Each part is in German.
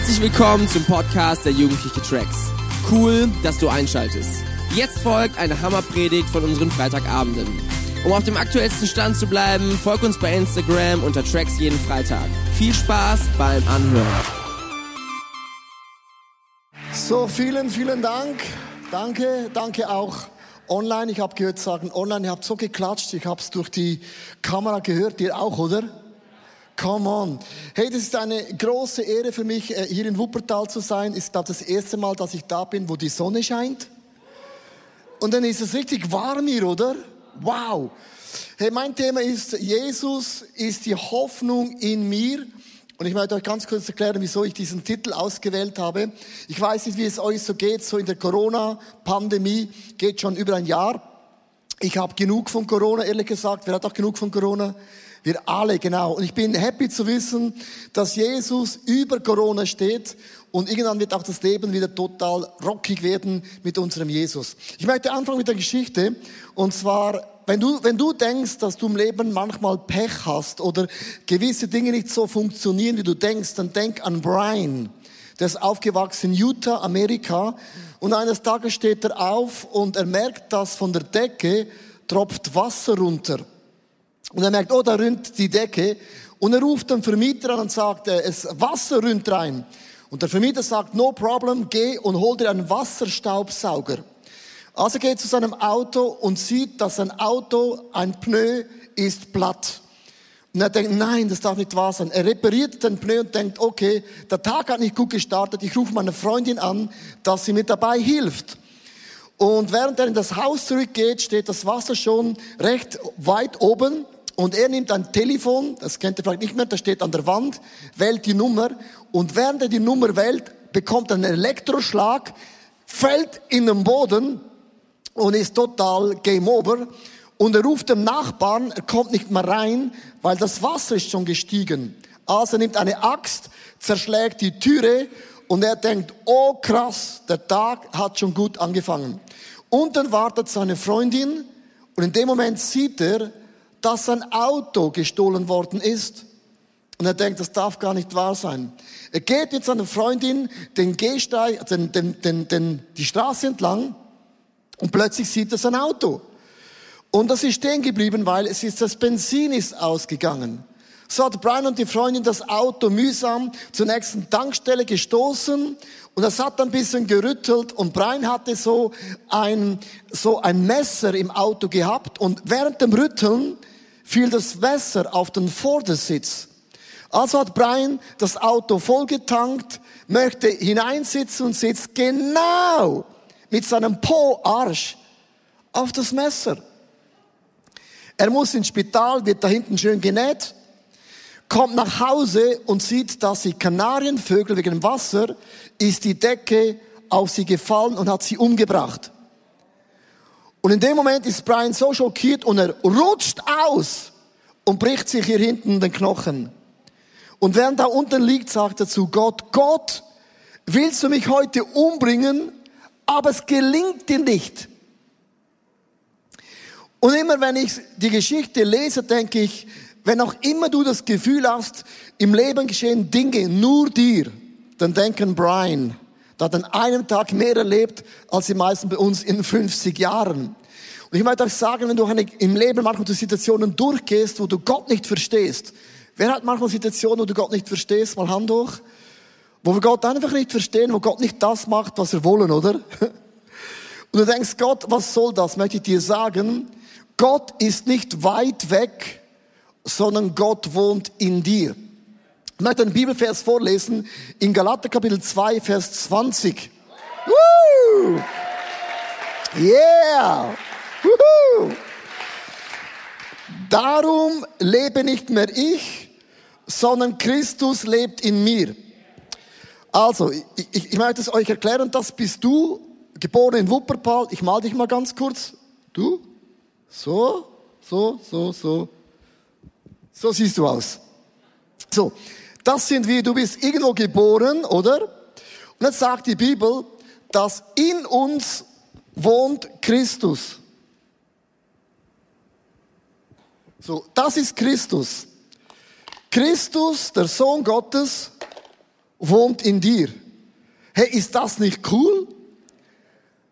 Herzlich willkommen zum Podcast der Jugendliche Tracks. Cool, dass du einschaltest. Jetzt folgt eine Hammerpredigt von unseren Freitagabenden. Um auf dem aktuellsten Stand zu bleiben, folg uns bei Instagram unter Tracks jeden Freitag. Viel Spaß beim Anhören. So, vielen, vielen Dank. Danke, danke auch online. Ich habe gehört sagen, online, ihr habt so geklatscht, ich habe es durch die Kamera gehört, ihr auch, oder? Come on. Hey, das ist eine große Ehre für mich, äh, hier in Wuppertal zu sein. Ist, glaube das erste Mal, dass ich da bin, wo die Sonne scheint. Und dann ist es richtig warm hier, oder? Wow. Hey, mein Thema ist, Jesus ist die Hoffnung in mir. Und ich möchte euch ganz kurz erklären, wieso ich diesen Titel ausgewählt habe. Ich weiß nicht, wie es euch so geht, so in der Corona-Pandemie, geht schon über ein Jahr. Ich habe genug von Corona, ehrlich gesagt. Wer hat auch genug von Corona? Wir alle, genau. Und ich bin happy zu wissen, dass Jesus über Corona steht und irgendwann wird auch das Leben wieder total rockig werden mit unserem Jesus. Ich möchte anfangen mit der Geschichte. Und zwar, wenn du, wenn du denkst, dass du im Leben manchmal Pech hast oder gewisse Dinge nicht so funktionieren, wie du denkst, dann denk an Brian. Der ist aufgewachsen in Utah, Amerika. Und eines Tages steht er auf und er merkt, dass von der Decke tropft Wasser runter. Und er merkt, oh, da rinnt die Decke. Und er ruft den Vermieter an und sagt, äh, es Wasser rinnt rein. Und der Vermieter sagt, no problem, geh und hol dir einen Wasserstaubsauger. Also geht zu seinem Auto und sieht, dass sein Auto, ein Pneu, ist platt. Und er denkt, nein, das darf nicht wahr sein. Er repariert den Pneu und denkt, okay, der Tag hat nicht gut gestartet, ich rufe meine Freundin an, dass sie mir dabei hilft. Und während er in das Haus zurückgeht, steht das Wasser schon recht weit oben und er nimmt ein Telefon, das kennt ihr vielleicht nicht mehr, das steht an der Wand, wählt die Nummer und während er die Nummer wählt, bekommt er einen Elektroschlag, fällt in den Boden und ist total Game Over. Und er ruft dem Nachbarn, er kommt nicht mehr rein, weil das Wasser ist schon gestiegen. Also nimmt eine Axt, zerschlägt die Türe und er denkt, oh krass, der Tag hat schon gut angefangen. Und dann wartet seine Freundin und in dem Moment sieht er, dass sein Auto gestohlen worden ist. Und er denkt, das darf gar nicht wahr sein. Er geht mit seiner Freundin den Gehsteig, den, den, den, den, die Straße entlang und plötzlich sieht er sein Auto. Und das ist stehen geblieben, weil es ist, das Benzin ist ausgegangen. So hat Brian und die Freundin das Auto mühsam zur nächsten Tankstelle gestoßen und das hat ein bisschen gerüttelt und Brian hatte so ein, so ein Messer im Auto gehabt und während dem Rütteln fiel das Messer auf den Vordersitz. Also hat Brian das Auto vollgetankt, möchte hineinsitzen und sitzt genau mit seinem Po-Arsch auf das Messer. Er muss ins Spital, wird da hinten schön genäht, kommt nach Hause und sieht, dass die Kanarienvögel wegen dem Wasser ist die Decke auf sie gefallen und hat sie umgebracht. Und in dem Moment ist Brian so schockiert und er rutscht aus und bricht sich hier hinten den Knochen. Und während da unten liegt, sagt er zu Gott, Gott, willst du mich heute umbringen, aber es gelingt dir nicht. Und immer wenn ich die Geschichte lese, denke ich, wenn auch immer du das Gefühl hast, im Leben geschehen Dinge nur dir, dann denken Brian, der hat an einem Tag mehr erlebt als die meisten bei uns in 50 Jahren. Und ich möchte euch sagen, wenn du im Leben manchmal durch Situationen durchgehst, wo du Gott nicht verstehst. Wer hat manchmal Situationen, wo du Gott nicht verstehst? Mal Hand hoch. Wo wir Gott einfach nicht verstehen, wo Gott nicht das macht, was wir wollen, oder? Und du denkst, Gott, was soll das? Möchte ich dir sagen, Gott ist nicht weit weg, sondern Gott wohnt in dir. Ich möchte einen Bibelvers vorlesen in Galater Kapitel 2, Vers 20. Woo! Yeah! Woohoo! Darum lebe nicht mehr ich, sondern Christus lebt in mir. Also, ich, ich, ich möchte es euch erklären, das bist du, geboren in Wuppertal. Ich mal dich mal ganz kurz. Du? So, so, so, so. So siehst du aus. So, das sind wir, du bist irgendwo geboren, oder? Und jetzt sagt die Bibel, dass in uns wohnt Christus. So, das ist Christus. Christus, der Sohn Gottes, wohnt in dir. Hey, ist das nicht cool?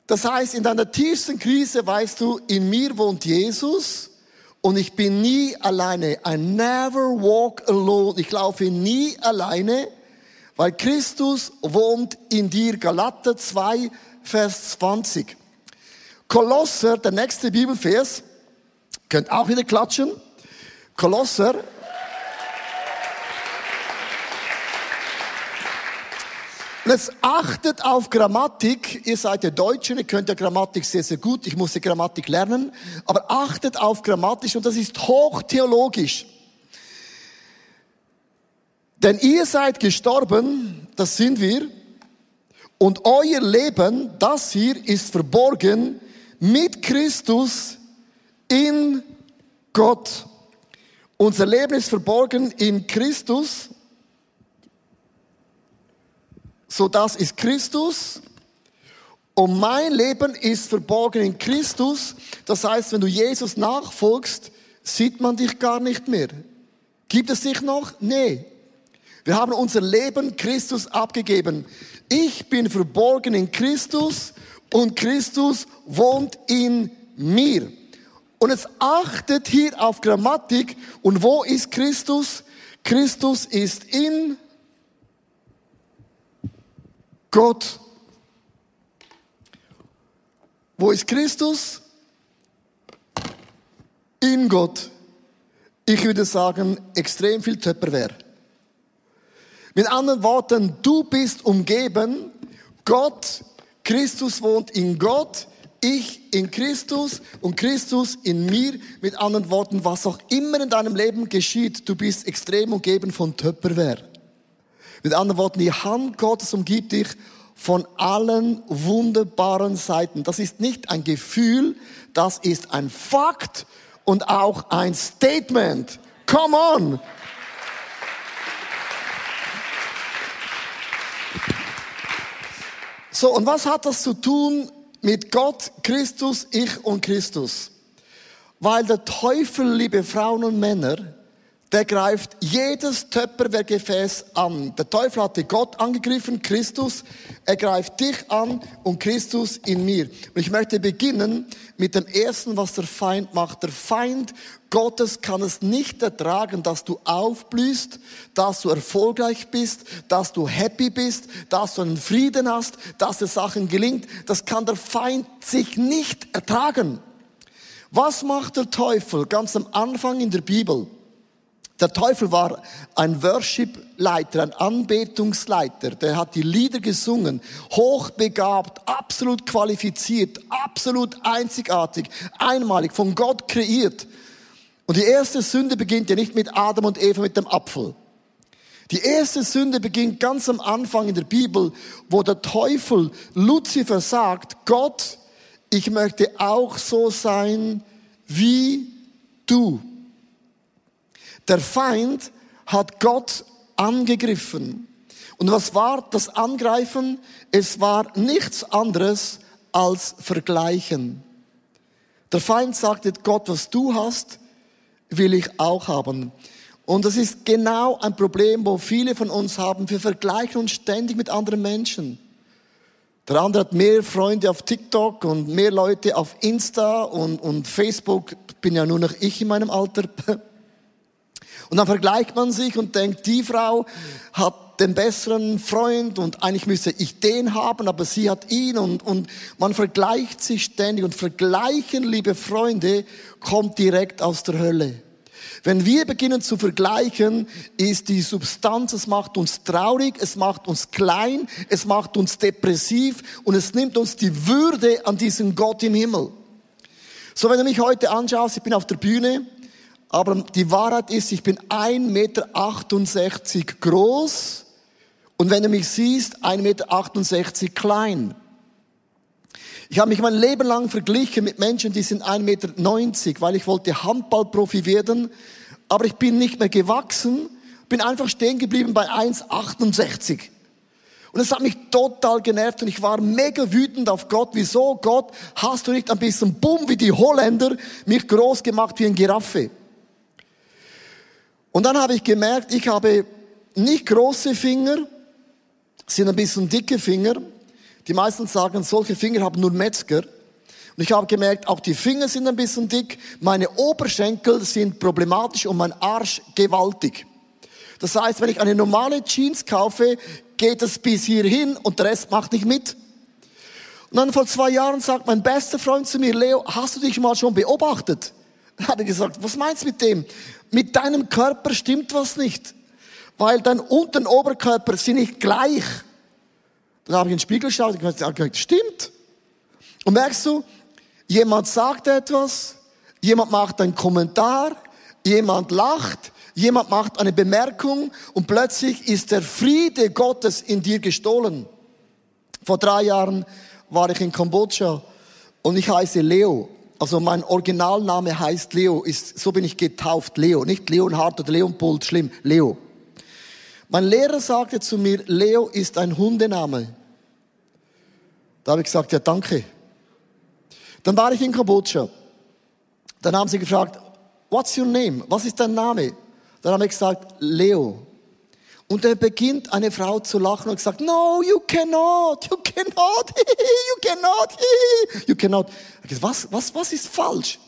Das heißt, in deiner tiefsten Krise weißt du, in mir wohnt Jesus und ich bin nie alleine. I never walk alone. Ich laufe nie alleine, weil Christus wohnt in dir. Galater 2, Vers 20. Kolosser, der nächste Bibelvers, könnt auch wieder klatschen. Kolosser jetzt achtet auf Grammatik. Ihr seid ja Deutschen, ihr könnt ja Grammatik sehr, sehr gut. Ich musste Grammatik lernen. Aber achtet auf Grammatik und das ist hochtheologisch. Denn ihr seid gestorben, das sind wir. Und euer Leben, das hier, ist verborgen mit Christus in Gott. Unser Leben ist verborgen in Christus so das ist Christus. Und mein Leben ist verborgen in Christus. Das heißt, wenn du Jesus nachfolgst, sieht man dich gar nicht mehr. Gibt es dich noch? Nee. Wir haben unser Leben Christus abgegeben. Ich bin verborgen in Christus und Christus wohnt in mir. Und es achtet hier auf Grammatik. Und wo ist Christus? Christus ist in Gott. Wo ist Christus? In Gott. Ich würde sagen, extrem viel Töpperwehr. Mit anderen Worten, du bist umgeben, Gott, Christus wohnt in Gott, ich in Christus und Christus in mir. Mit anderen Worten, was auch immer in deinem Leben geschieht, du bist extrem umgeben von Töpperwehr. Mit anderen Worten, die Hand Gottes umgibt dich von allen wunderbaren Seiten. Das ist nicht ein Gefühl, das ist ein Fakt und auch ein Statement. Come on! So, und was hat das zu tun mit Gott, Christus, ich und Christus? Weil der Teufel, liebe Frauen und Männer, der greift jedes Töpperwehrgefäß an. Der Teufel hatte Gott angegriffen, Christus. Er greift dich an und Christus in mir. Und ich möchte beginnen mit dem ersten, was der Feind macht. Der Feind Gottes kann es nicht ertragen, dass du aufblühst, dass du erfolgreich bist, dass du happy bist, dass du einen Frieden hast, dass dir Sachen gelingt. Das kann der Feind sich nicht ertragen. Was macht der Teufel ganz am Anfang in der Bibel? Der Teufel war ein Worship-Leiter, ein Anbetungsleiter. Der hat die Lieder gesungen, hochbegabt, absolut qualifiziert, absolut einzigartig, einmalig, von Gott kreiert. Und die erste Sünde beginnt ja nicht mit Adam und Eva mit dem Apfel. Die erste Sünde beginnt ganz am Anfang in der Bibel, wo der Teufel Luzifer sagt, Gott, ich möchte auch so sein wie du. Der Feind hat Gott angegriffen. Und was war das Angreifen? Es war nichts anderes als Vergleichen. Der Feind sagte, Gott, was du hast, will ich auch haben. Und das ist genau ein Problem, wo viele von uns haben. Wir vergleichen uns ständig mit anderen Menschen. Der andere hat mehr Freunde auf TikTok und mehr Leute auf Insta und, und Facebook. Bin ja nur noch ich in meinem Alter. Und dann vergleicht man sich und denkt, die Frau hat den besseren Freund und eigentlich müsste ich den haben, aber sie hat ihn und, und man vergleicht sich ständig und vergleichen, liebe Freunde, kommt direkt aus der Hölle. Wenn wir beginnen zu vergleichen, ist die Substanz, es macht uns traurig, es macht uns klein, es macht uns depressiv und es nimmt uns die Würde an diesen Gott im Himmel. So, wenn du mich heute anschaust, ich bin auf der Bühne, aber die Wahrheit ist, ich bin 1,68 Meter groß und wenn du mich siehst, 1,68 Meter klein. Ich habe mich mein Leben lang verglichen mit Menschen, die sind 1,90 Meter, weil ich wollte Handballprofi werden, aber ich bin nicht mehr gewachsen, bin einfach stehen geblieben bei 1,68. Und es hat mich total genervt und ich war mega wütend auf Gott. Wieso, Gott, hast du nicht ein bisschen Bumm wie die Holländer mich groß gemacht wie ein Giraffe? Und dann habe ich gemerkt, ich habe nicht große Finger sind ein bisschen dicke Finger. Die meisten sagen, solche Finger haben nur Metzger. Und ich habe gemerkt, auch die Finger sind ein bisschen dick, meine Oberschenkel sind problematisch und mein Arsch gewaltig. Das heißt, wenn ich eine normale Jeans kaufe, geht es bis hierhin und der Rest macht nicht mit. Und dann vor zwei Jahren sagt mein bester Freund zu mir, Leo, hast du dich mal schon beobachtet? Habe ich gesagt, was meinst du mit dem? Mit deinem Körper stimmt was nicht. Weil dein Unter- und Oberkörper sind nicht gleich. Dann habe ich in den Spiegel geschaut und gesagt, stimmt. Und merkst du, jemand sagt etwas, jemand macht einen Kommentar, jemand lacht, jemand macht eine Bemerkung und plötzlich ist der Friede Gottes in dir gestohlen. Vor drei Jahren war ich in Kambodscha und ich heiße Leo. Also mein Originalname heißt Leo, ist, so bin ich getauft, Leo. Nicht Leonhard oder Leopold, schlimm, Leo. Mein Lehrer sagte zu mir, Leo ist ein Hundename. Da habe ich gesagt, ja danke. Dann war ich in Kambodscha. Dann haben sie gefragt, what's your name? Was ist dein Name? Dann habe ich gesagt, Leo. Und da beginnt eine Frau zu lachen und sagt, no, you cannot, you cannot, you cannot, you cannot. Was, was, was ist falsch?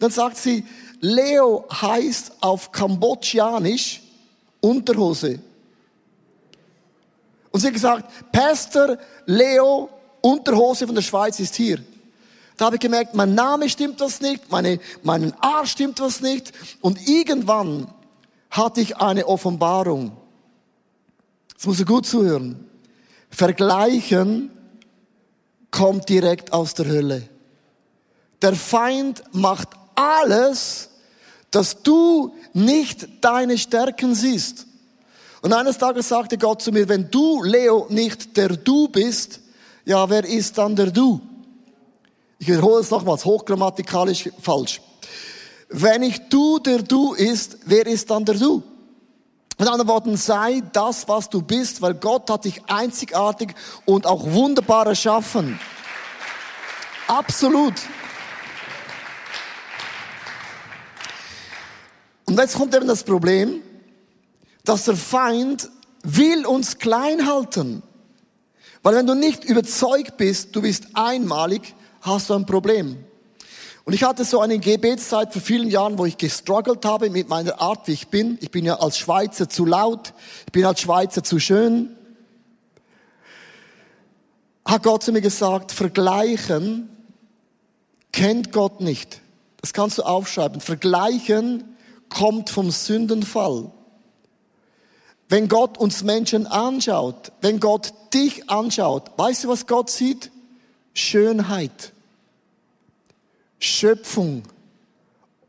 Dann sagt sie, Leo heißt auf Kambodschanisch Unterhose. Und sie hat gesagt, Pastor Leo Unterhose von der Schweiz ist hier. Da habe ich gemerkt, mein Name stimmt was nicht, meine, mein Arsch stimmt was nicht. Und irgendwann hatte ich eine Offenbarung. Jetzt muss ich gut zuhören. Vergleichen kommt direkt aus der Hölle. Der Feind macht alles, dass du nicht deine Stärken siehst. Und eines Tages sagte Gott zu mir, wenn du, Leo, nicht der Du bist, ja, wer ist dann der Du? Ich wiederhole es nochmals, hochgrammatikalisch falsch. Wenn ich Du der Du ist, wer ist dann der Du? Mit anderen Worten, sei das, was du bist, weil Gott hat dich einzigartig und auch wunderbar erschaffen. Absolut. Und jetzt kommt eben das Problem, dass der Feind will uns klein halten. Weil wenn du nicht überzeugt bist, du bist einmalig, hast du ein Problem. Und ich hatte so eine Gebetszeit vor vielen Jahren, wo ich gestruggelt habe mit meiner Art, wie ich bin. Ich bin ja als Schweizer zu laut, ich bin als Schweizer zu schön. Hat Gott zu mir gesagt, vergleichen kennt Gott nicht. Das kannst du aufschreiben. Vergleichen kommt vom Sündenfall. Wenn Gott uns Menschen anschaut, wenn Gott dich anschaut, weißt du, was Gott sieht? Schönheit. Schöpfung,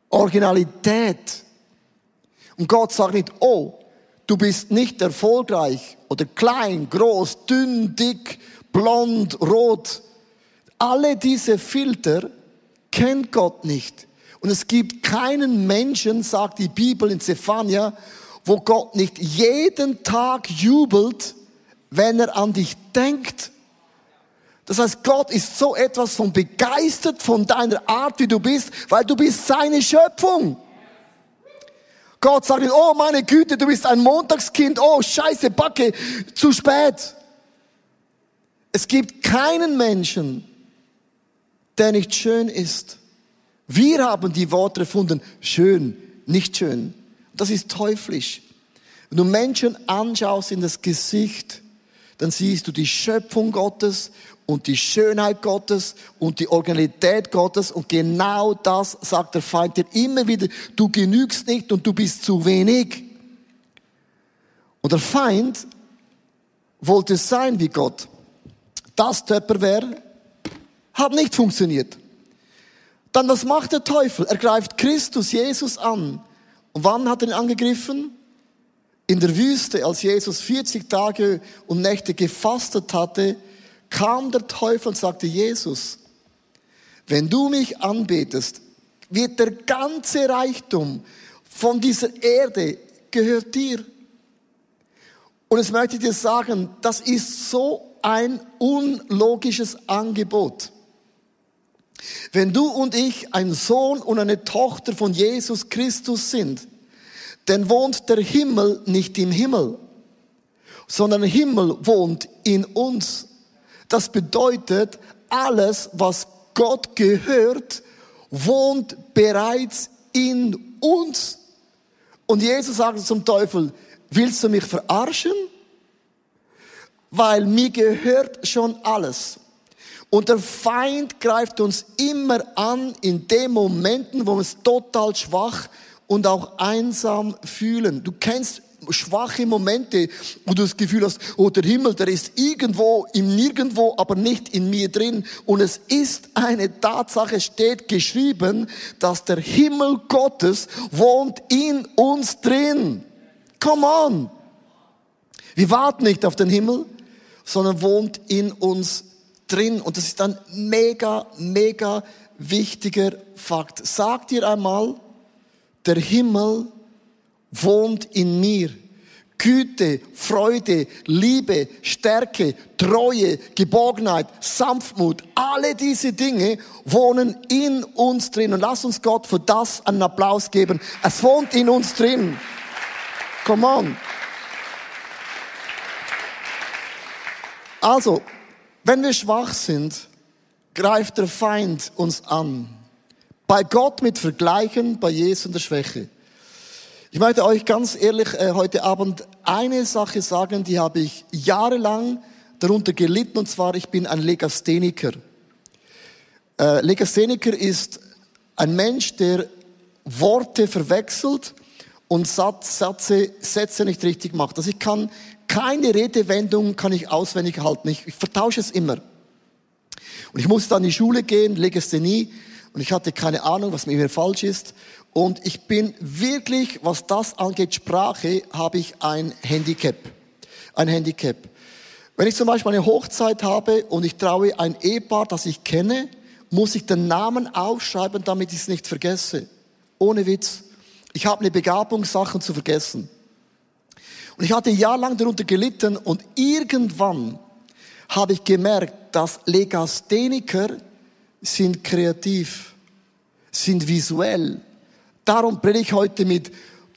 Originalität. Und Gott sagt nicht, oh, du bist nicht erfolgreich oder klein, groß, dünn, dick, blond, rot. Alle diese Filter kennt Gott nicht. Und es gibt keinen Menschen, sagt die Bibel in Zephania, wo Gott nicht jeden Tag jubelt, wenn er an dich denkt. Das heißt, Gott ist so etwas von begeistert von deiner Art, wie du bist, weil du bist seine Schöpfung. Gott sagt oh meine Güte, du bist ein Montagskind, oh scheiße, Backe, zu spät. Es gibt keinen Menschen, der nicht schön ist. Wir haben die Worte erfunden, schön, nicht schön. Das ist teuflisch. Wenn du Menschen anschaust in das Gesicht, dann siehst du die Schöpfung Gottes und die Schönheit Gottes und die Originalität Gottes und genau das sagt der Feind dir immer wieder, du genügst nicht und du bist zu wenig. Und der Feind wollte sein wie Gott. Das Töpperwehr hat nicht funktioniert. Dann was macht der Teufel? Er greift Christus, Jesus an. Und wann hat er ihn angegriffen? In der Wüste, als Jesus 40 Tage und Nächte gefastet hatte, kam der Teufel und sagte, Jesus, wenn du mich anbetest, wird der ganze Reichtum von dieser Erde gehört dir. Und jetzt möchte ich dir sagen, das ist so ein unlogisches Angebot. Wenn du und ich ein Sohn und eine Tochter von Jesus Christus sind, dann wohnt der Himmel nicht im Himmel, sondern Himmel wohnt in uns. Das bedeutet, alles, was Gott gehört, wohnt bereits in uns. Und Jesus sagt zum Teufel, willst du mich verarschen? Weil mir gehört schon alles. Und der Feind greift uns immer an in den Momenten, wo wir uns total schwach und auch einsam fühlen. Du kennst schwache Momente, wo du das Gefühl hast, oh, der Himmel, der ist irgendwo im Nirgendwo, aber nicht in mir drin. Und es ist eine Tatsache, steht geschrieben, dass der Himmel Gottes wohnt in uns drin. Come on! Wir warten nicht auf den Himmel, sondern wohnt in uns drin. Und das ist ein mega, mega wichtiger Fakt. Sag dir einmal, der Himmel wohnt in mir. Güte, Freude, Liebe, Stärke, Treue, Geborgenheit, Sanftmut, alle diese Dinge wohnen in uns drin. Und lass uns Gott für das einen Applaus geben. Es wohnt in uns drin. Come on. Also, wenn wir schwach sind, greift der Feind uns an. Bei Gott mit Vergleichen, bei Jesus in der Schwäche. Ich möchte euch ganz ehrlich äh, heute Abend eine Sache sagen, die habe ich jahrelang darunter gelitten, und zwar ich bin ein Legastheniker. Äh, Legastheniker ist ein Mensch, der Worte verwechselt und Satz, Sätze, Sätze nicht richtig macht. Also ich kann keine Redewendung kann ich auswendig halten. Ich, ich vertausche es immer. Und ich musste dann in die Schule gehen, Legasthenie, und ich hatte keine Ahnung, was mit mir falsch ist. Und ich bin wirklich, was das angeht, Sprache, habe ich ein Handicap. Ein Handicap. Wenn ich zum Beispiel eine Hochzeit habe und ich traue ein Ehepaar, das ich kenne, muss ich den Namen aufschreiben, damit ich es nicht vergesse. Ohne Witz. Ich habe eine Begabung, Sachen zu vergessen. Und ich hatte jahrelang darunter gelitten und irgendwann habe ich gemerkt, dass Legastheniker sind kreativ, sind visuell, Darum predige ich heute mit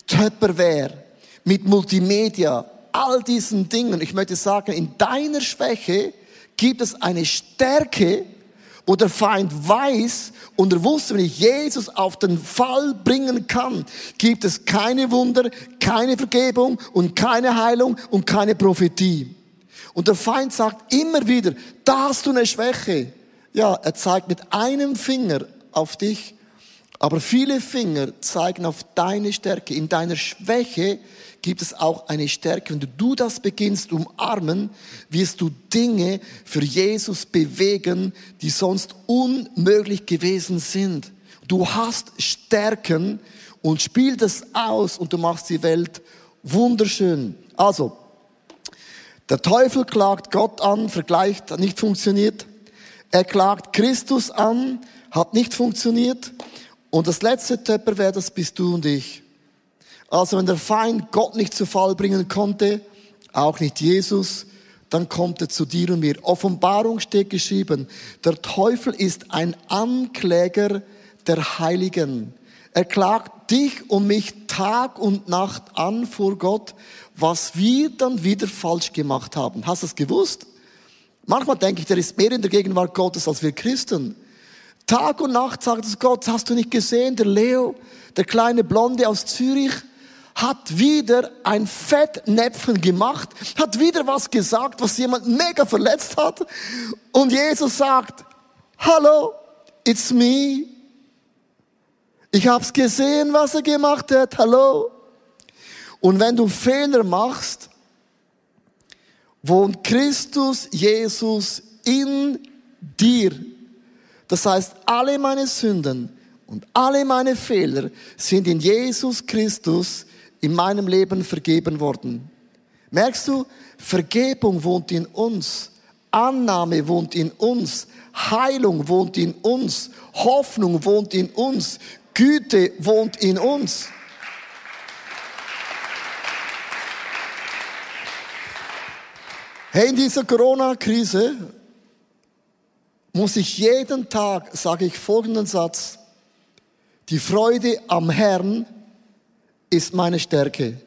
Tupperware, mit Multimedia, all diesen Dingen. Ich möchte sagen, in deiner Schwäche gibt es eine Stärke, wo der Feind weiß und er wusste, wenn ich Jesus auf den Fall bringen kann, gibt es keine Wunder, keine Vergebung und keine Heilung und keine Prophetie. Und der Feind sagt immer wieder, da hast du eine Schwäche. Ja, er zeigt mit einem Finger auf dich aber viele Finger zeigen auf deine Stärke. In deiner Schwäche gibt es auch eine Stärke. Wenn du das beginnst umarmen, wirst du Dinge für Jesus bewegen, die sonst unmöglich gewesen sind. Du hast Stärken und spiel das aus und du machst die Welt wunderschön. Also, der Teufel klagt Gott an, vergleicht, hat nicht funktioniert. Er klagt Christus an, hat nicht funktioniert. Und das letzte Töpper wäre, das bist du und ich. Also wenn der Feind Gott nicht zu Fall bringen konnte, auch nicht Jesus, dann kommt er zu dir und mir. Offenbarung steht geschrieben, der Teufel ist ein Ankläger der Heiligen. Er klagt dich und mich Tag und Nacht an vor Gott, was wir dann wieder falsch gemacht haben. Hast du es gewusst? Manchmal denke ich, der ist mehr in der Gegenwart Gottes als wir Christen. Tag und Nacht sagt es Gott, hast du nicht gesehen, der Leo, der kleine Blonde aus Zürich, hat wieder ein Fettnäpfchen gemacht, hat wieder was gesagt, was jemand mega verletzt hat. Und Jesus sagt, hallo, it's me. Ich hab's gesehen, was er gemacht hat, hallo. Und wenn du Fehler machst, wohnt Christus Jesus in dir das heißt, alle meine Sünden und alle meine Fehler sind in Jesus Christus in meinem Leben vergeben worden. Merkst du, Vergebung wohnt in uns, Annahme wohnt in uns, Heilung wohnt in uns, Hoffnung wohnt in uns, Güte wohnt in uns. Hey, in dieser Corona-Krise muss ich jeden Tag, sage ich folgenden Satz, die Freude am Herrn ist meine Stärke.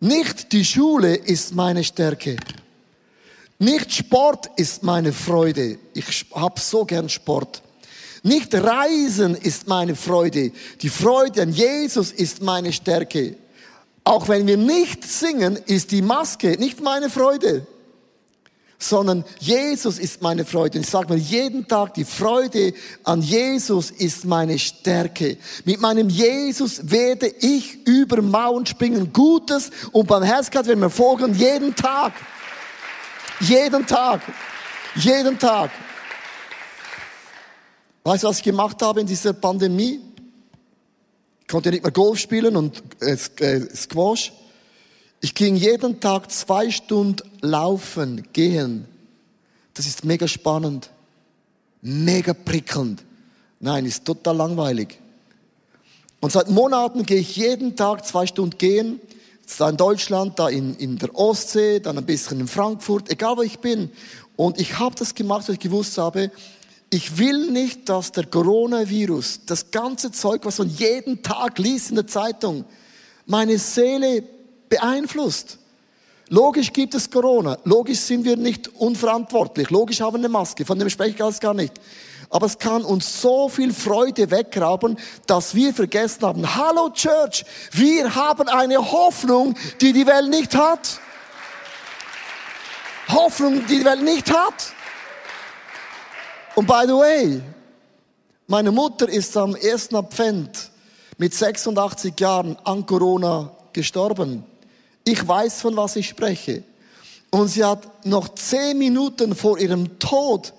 Nicht die Schule ist meine Stärke. Nicht Sport ist meine Freude. Ich hab so gern Sport. Nicht Reisen ist meine Freude. Die Freude an Jesus ist meine Stärke. Auch wenn wir nicht singen, ist die Maske nicht meine Freude sondern Jesus ist meine Freude. Und ich sage mir jeden Tag, die Freude an Jesus ist meine Stärke. Mit meinem Jesus werde ich über Mauern springen. Gutes und Barmherzigkeit werden mir folgen jeden Tag. Jeden Tag. Jeden Tag. Weißt du, was ich gemacht habe in dieser Pandemie? Ich konnte nicht mehr Golf spielen und äh, Squash. Ich ging jeden Tag zwei Stunden laufen, gehen. Das ist mega spannend, mega prickelnd. Nein, ist total langweilig. Und seit Monaten gehe ich jeden Tag zwei Stunden gehen. Da in Deutschland, da in, in der Ostsee, dann ein bisschen in Frankfurt, egal wo ich bin. Und ich habe das gemacht, weil ich gewusst habe, ich will nicht, dass der Coronavirus, das ganze Zeug, was man jeden Tag liest in der Zeitung, meine Seele beeinflusst. Logisch gibt es Corona. Logisch sind wir nicht unverantwortlich. Logisch haben wir eine Maske. Von dem spreche ich alles gar nicht. Aber es kann uns so viel Freude wegrauben, dass wir vergessen haben, hallo Church, wir haben eine Hoffnung, die die Welt nicht hat. Hoffnung, die die Welt nicht hat. Und by the way, meine Mutter ist am 1. Advent mit 86 Jahren an Corona gestorben. Ich weiß, von was ich spreche. Und sie hat noch zehn Minuten vor ihrem Tod,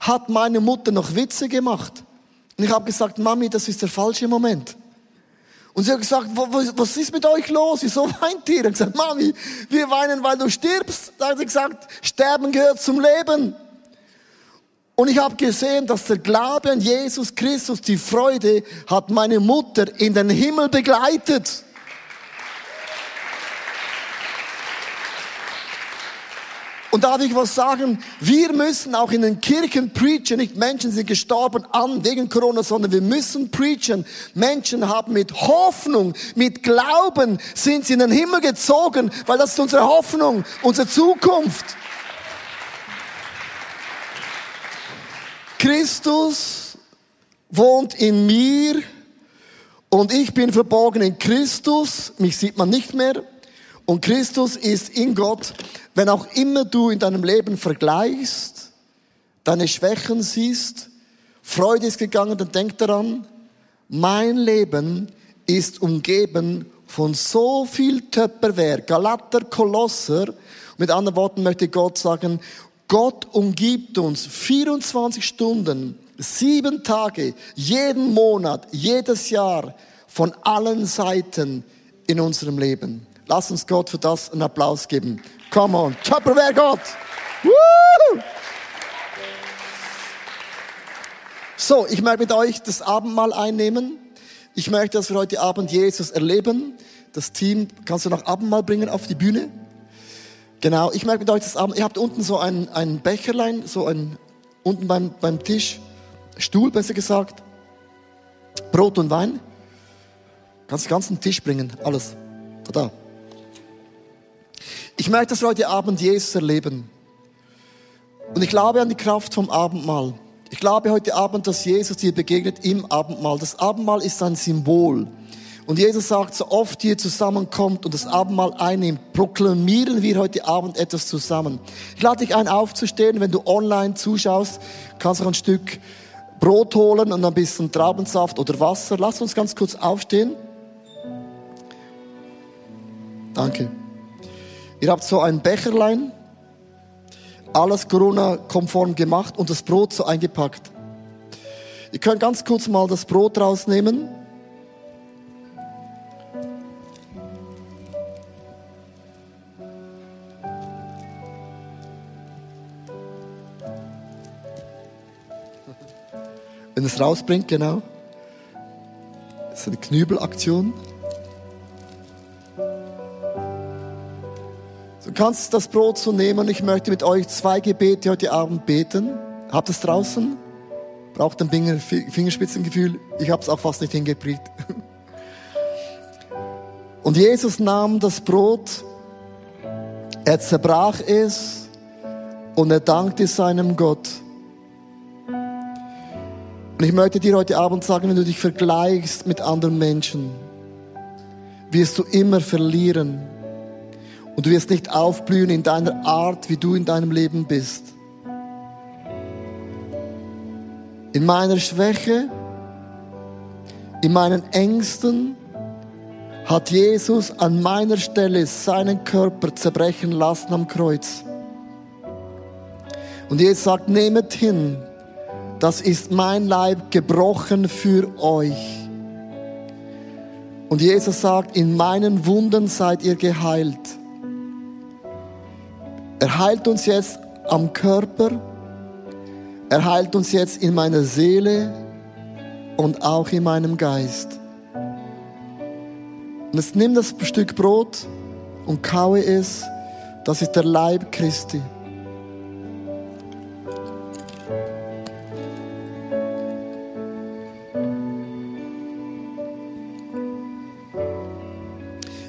hat meine Mutter noch Witze gemacht. Und ich habe gesagt, Mami, das ist der falsche Moment. Und sie hat gesagt, was ist mit euch los? Wieso weint ihr? Ich habe gesagt, Mami, wir weinen, weil du stirbst. Da hat sie gesagt, Sterben gehört zum Leben. Und ich habe gesehen, dass der Glaube an Jesus Christus, die Freude, hat meine Mutter in den Himmel begleitet. Und darf ich was sagen? Wir müssen auch in den Kirchen preachen. Nicht Menschen sind gestorben an wegen Corona, sondern wir müssen preachen. Menschen haben mit Hoffnung, mit Glauben sind sie in den Himmel gezogen, weil das ist unsere Hoffnung, unsere Zukunft. Christus wohnt in mir und ich bin verborgen in Christus. Mich sieht man nicht mehr. Und Christus ist in Gott. Wenn auch immer du in deinem Leben vergleichst, deine Schwächen siehst, Freude ist gegangen, dann denk daran, mein Leben ist umgeben von so viel Töpperwehr, Galater, Kolosser. Mit anderen Worten möchte Gott sagen, Gott umgibt uns 24 Stunden, sieben Tage, jeden Monat, jedes Jahr von allen Seiten in unserem Leben. Lass uns Gott für das einen Applaus geben. Come on. Tupperware Gott. Woo! So, ich möchte mit euch das Abendmahl einnehmen. Ich möchte, dass wir heute Abend Jesus erleben. Das Team kannst du noch Abendmahl bringen auf die Bühne. Genau, ich möchte mit euch das Abend. Ihr habt unten so ein, ein Becherlein, so ein, unten beim, beim Tisch, Stuhl besser gesagt, Brot und Wein. Kannst den ganzen Tisch bringen, alles. Da. Ich möchte, dass wir heute Abend Jesus erleben. Und ich glaube an die Kraft vom Abendmahl. Ich glaube heute Abend, dass Jesus dir begegnet im Abendmahl. Das Abendmahl ist ein Symbol. Und Jesus sagt, so oft ihr zusammenkommt und das Abendmahl einnimmt, proklamieren wir heute Abend etwas zusammen. Ich lade dich ein, aufzustehen. Wenn du online zuschaust, kannst du ein Stück Brot holen und ein bisschen Traubensaft oder Wasser. Lass uns ganz kurz aufstehen. Danke. Ihr habt so ein Becherlein, alles Corona-konform gemacht und das Brot so eingepackt. Ihr könnt ganz kurz mal das Brot rausnehmen. Wenn es rausbringt, genau. Das ist eine Knübelaktion. Du kannst das Brot so nehmen. Ich möchte mit euch zwei Gebete heute Abend beten. Habt es draußen? Braucht ein Fingerspitzengefühl? Ich habe es auch fast nicht hingekriegt. Und Jesus nahm das Brot, er zerbrach es und er dankte seinem Gott. Und ich möchte dir heute Abend sagen, wenn du dich vergleichst mit anderen Menschen, wirst du immer verlieren. Und du wirst nicht aufblühen in deiner Art, wie du in deinem Leben bist. In meiner Schwäche, in meinen Ängsten hat Jesus an meiner Stelle seinen Körper zerbrechen lassen am Kreuz. Und Jesus sagt, nehmet hin, das ist mein Leib gebrochen für euch. Und Jesus sagt, in meinen Wunden seid ihr geheilt. Er heilt uns jetzt am Körper, er heilt uns jetzt in meiner Seele und auch in meinem Geist. Und jetzt nimm das Stück Brot und kaue es. Das ist der Leib Christi.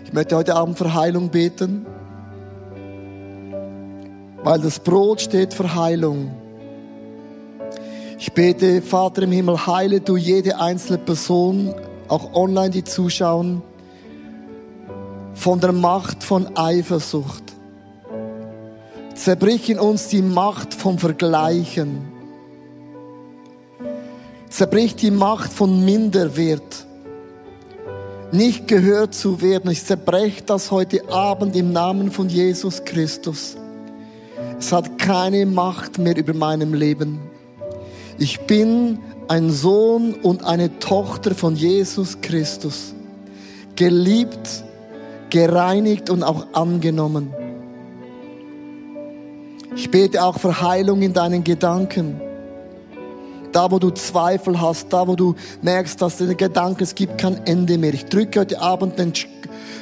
Ich möchte heute Abend für Heilung beten, weil das Brot steht für Heilung. Ich bete, Vater im Himmel, heile du jede einzelne Person, auch online, die zuschauen, von der Macht von Eifersucht. Zerbrich in uns die Macht vom Vergleichen. Zerbrich die Macht von Minderwert nicht gehört zu werden. Ich zerbreche das heute Abend im Namen von Jesus Christus. Es hat keine Macht mehr über meinem Leben. Ich bin ein Sohn und eine Tochter von Jesus Christus. Geliebt, gereinigt und auch angenommen. Ich bete auch für Heilung in deinen Gedanken. Da, wo du Zweifel hast, da, wo du merkst, dass der Gedanke, es gibt kein Ende mehr. Ich drücke heute Abend den,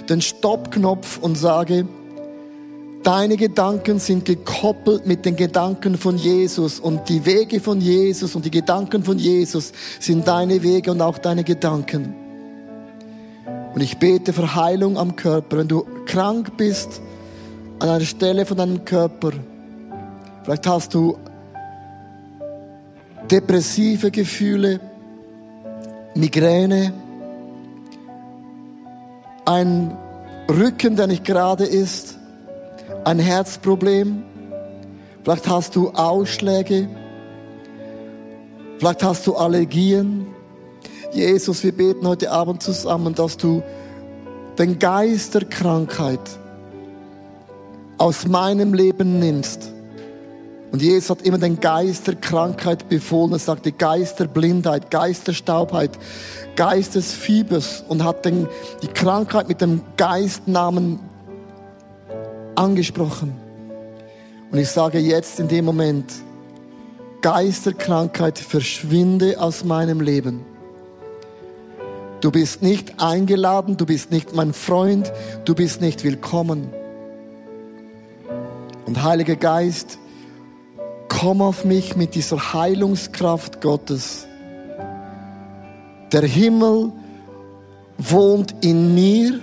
den Stoppknopf und sage, deine Gedanken sind gekoppelt mit den Gedanken von Jesus und die Wege von Jesus und die Gedanken von Jesus sind deine Wege und auch deine Gedanken. Und ich bete für Heilung am Körper. Wenn du krank bist an einer Stelle von deinem Körper, vielleicht hast du depressive Gefühle, Migräne, ein Rücken, der nicht gerade ist, ein Herzproblem, vielleicht hast du Ausschläge, vielleicht hast du Allergien. Jesus, wir beten heute Abend zusammen, dass du den Geist der Krankheit aus meinem Leben nimmst und Jesus hat immer den Geist der Krankheit befohlen. Er sagte Geist der Blindheit, Geist der Staubheit, Geist des Fiebers und hat den, die Krankheit mit dem Geistnamen angesprochen. Und ich sage jetzt in dem Moment, Geist der Krankheit, verschwinde aus meinem Leben. Du bist nicht eingeladen, du bist nicht mein Freund, du bist nicht willkommen. Und Heiliger Geist, komm auf mich mit dieser Heilungskraft Gottes. Der Himmel wohnt in mir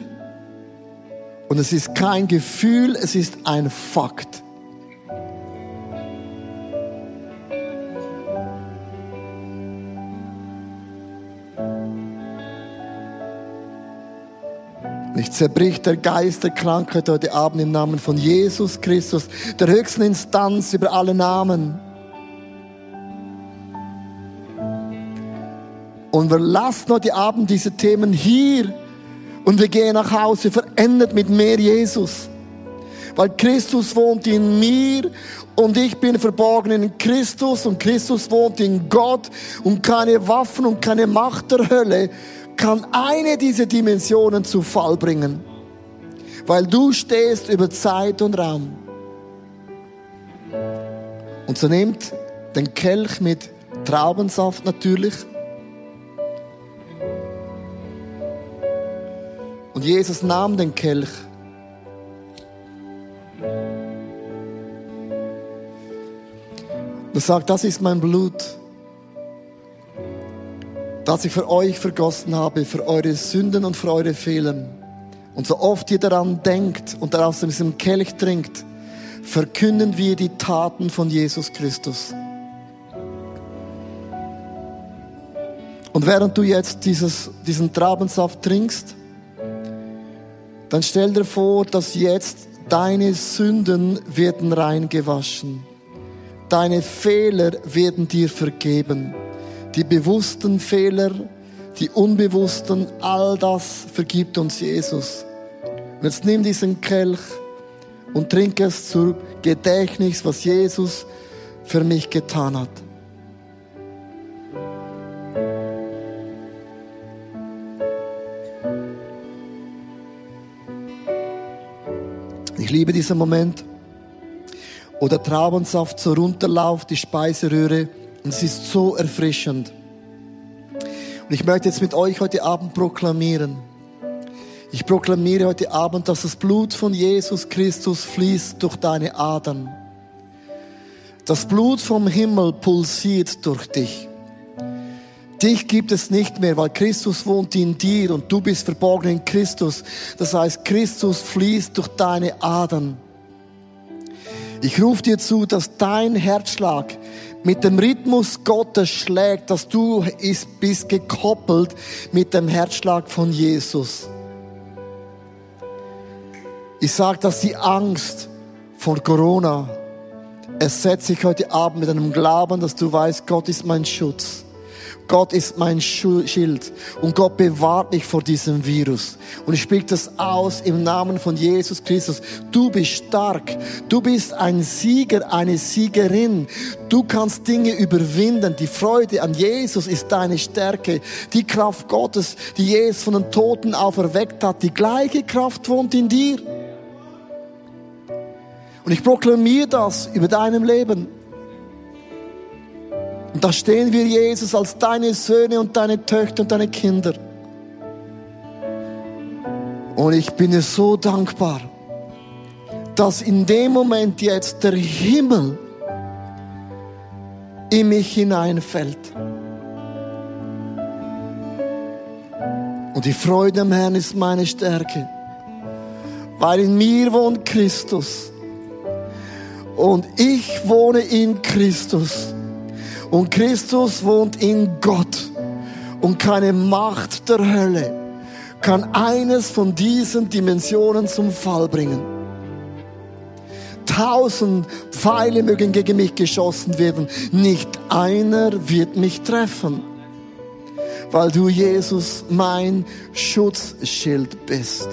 und es ist kein Gefühl, es ist ein Fakt. Ich zerbrich der Geist der Krankheit heute Abend im Namen von Jesus Christus, der höchsten Instanz über alle Namen. Und wir lassen heute Abend diese Themen hier und wir gehen nach Hause verändert mit mehr Jesus. Weil Christus wohnt in mir und ich bin verborgen in Christus und Christus wohnt in Gott und keine Waffen und keine Macht der Hölle kann eine dieser Dimensionen zu Fall bringen, weil du stehst über Zeit und Raum. Und so nimmt den Kelch mit Traubensaft natürlich. Und Jesus nahm den Kelch. Und sagt, das ist mein Blut das ich für euch vergossen habe, für eure Sünden und für eure Fehler. Und so oft ihr daran denkt und aus diesem Kelch trinkt, verkünden wir die Taten von Jesus Christus. Und während du jetzt dieses, diesen Trabensaft trinkst, dann stell dir vor, dass jetzt deine Sünden werden reingewaschen. Deine Fehler werden dir vergeben. Die bewussten Fehler, die unbewussten, all das vergibt uns Jesus. Und jetzt nimm diesen Kelch und trink es zur Gedächtnis, was Jesus für mich getan hat. Liebe diesen Moment, wo der Traubensaft so runterläuft, die Speiseröhre, und es ist so erfrischend. Und ich möchte jetzt mit euch heute Abend proklamieren. Ich proklamiere heute Abend, dass das Blut von Jesus Christus fließt durch deine Adern. Das Blut vom Himmel pulsiert durch dich. Dich gibt es nicht mehr, weil Christus wohnt in dir und du bist verborgen in Christus. Das heißt, Christus fließt durch deine Adern. Ich rufe dir zu, dass dein Herzschlag mit dem Rhythmus Gottes schlägt, dass du bist gekoppelt mit dem Herzschlag von Jesus. Ich sage, dass die Angst vor Corona ersetzt sich heute Abend mit einem Glauben, dass du weißt, Gott ist mein Schutz. Gott ist mein Schild und Gott bewahrt mich vor diesem Virus. Und ich spreche das aus im Namen von Jesus Christus. Du bist stark. Du bist ein Sieger, eine Siegerin. Du kannst Dinge überwinden. Die Freude an Jesus ist deine Stärke. Die Kraft Gottes, die Jesus von den Toten auferweckt hat, die gleiche Kraft wohnt in dir. Und ich proklamiere das über deinem Leben. Und da stehen wir, Jesus, als deine Söhne und deine Töchter und deine Kinder. Und ich bin dir so dankbar, dass in dem Moment jetzt der Himmel in mich hineinfällt. Und die Freude am Herrn ist meine Stärke, weil in mir wohnt Christus. Und ich wohne in Christus. Und Christus wohnt in Gott. Und keine Macht der Hölle kann eines von diesen Dimensionen zum Fall bringen. Tausend Pfeile mögen gegen mich geschossen werden. Nicht einer wird mich treffen, weil du, Jesus, mein Schutzschild bist.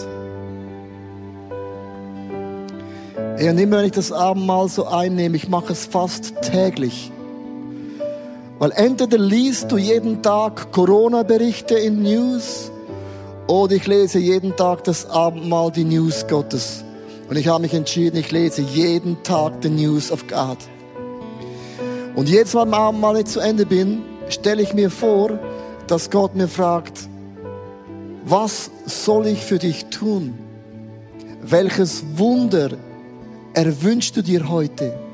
Ja, immer wenn ich das Abendmahl so einnehme, ich mache es fast täglich weil entweder liest du jeden Tag Corona-Berichte in News oder ich lese jeden Tag das Abendmahl die News Gottes. Und ich habe mich entschieden, ich lese jeden Tag die News of God. Und jetzt, wenn ich Abendmahl nicht zu Ende bin, stelle ich mir vor, dass Gott mir fragt, was soll ich für dich tun? Welches Wunder erwünschst du dir heute?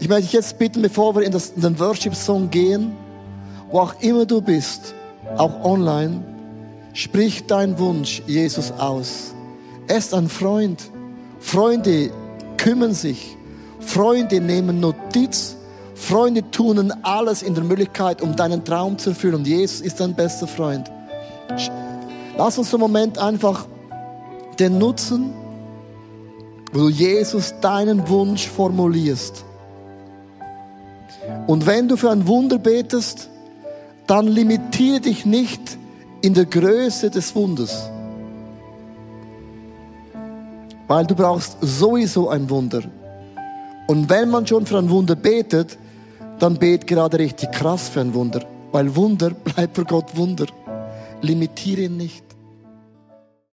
Ich möchte dich jetzt bitten, bevor wir in, das, in den Worship-Song gehen, wo auch immer du bist, auch online, sprich deinen Wunsch Jesus aus. Er ist ein Freund. Freunde kümmern sich. Freunde nehmen Notiz. Freunde tun alles in der Möglichkeit, um deinen Traum zu erfüllen. Und Jesus ist dein bester Freund. Lass uns im Moment einfach den nutzen, wo du Jesus deinen Wunsch formulierst. Und wenn du für ein Wunder betest, dann limitiere dich nicht in der Größe des Wunders. Weil du brauchst sowieso ein Wunder. Und wenn man schon für ein Wunder betet, dann bet gerade richtig krass für ein Wunder. Weil Wunder bleibt für Gott Wunder. Limitiere ihn nicht.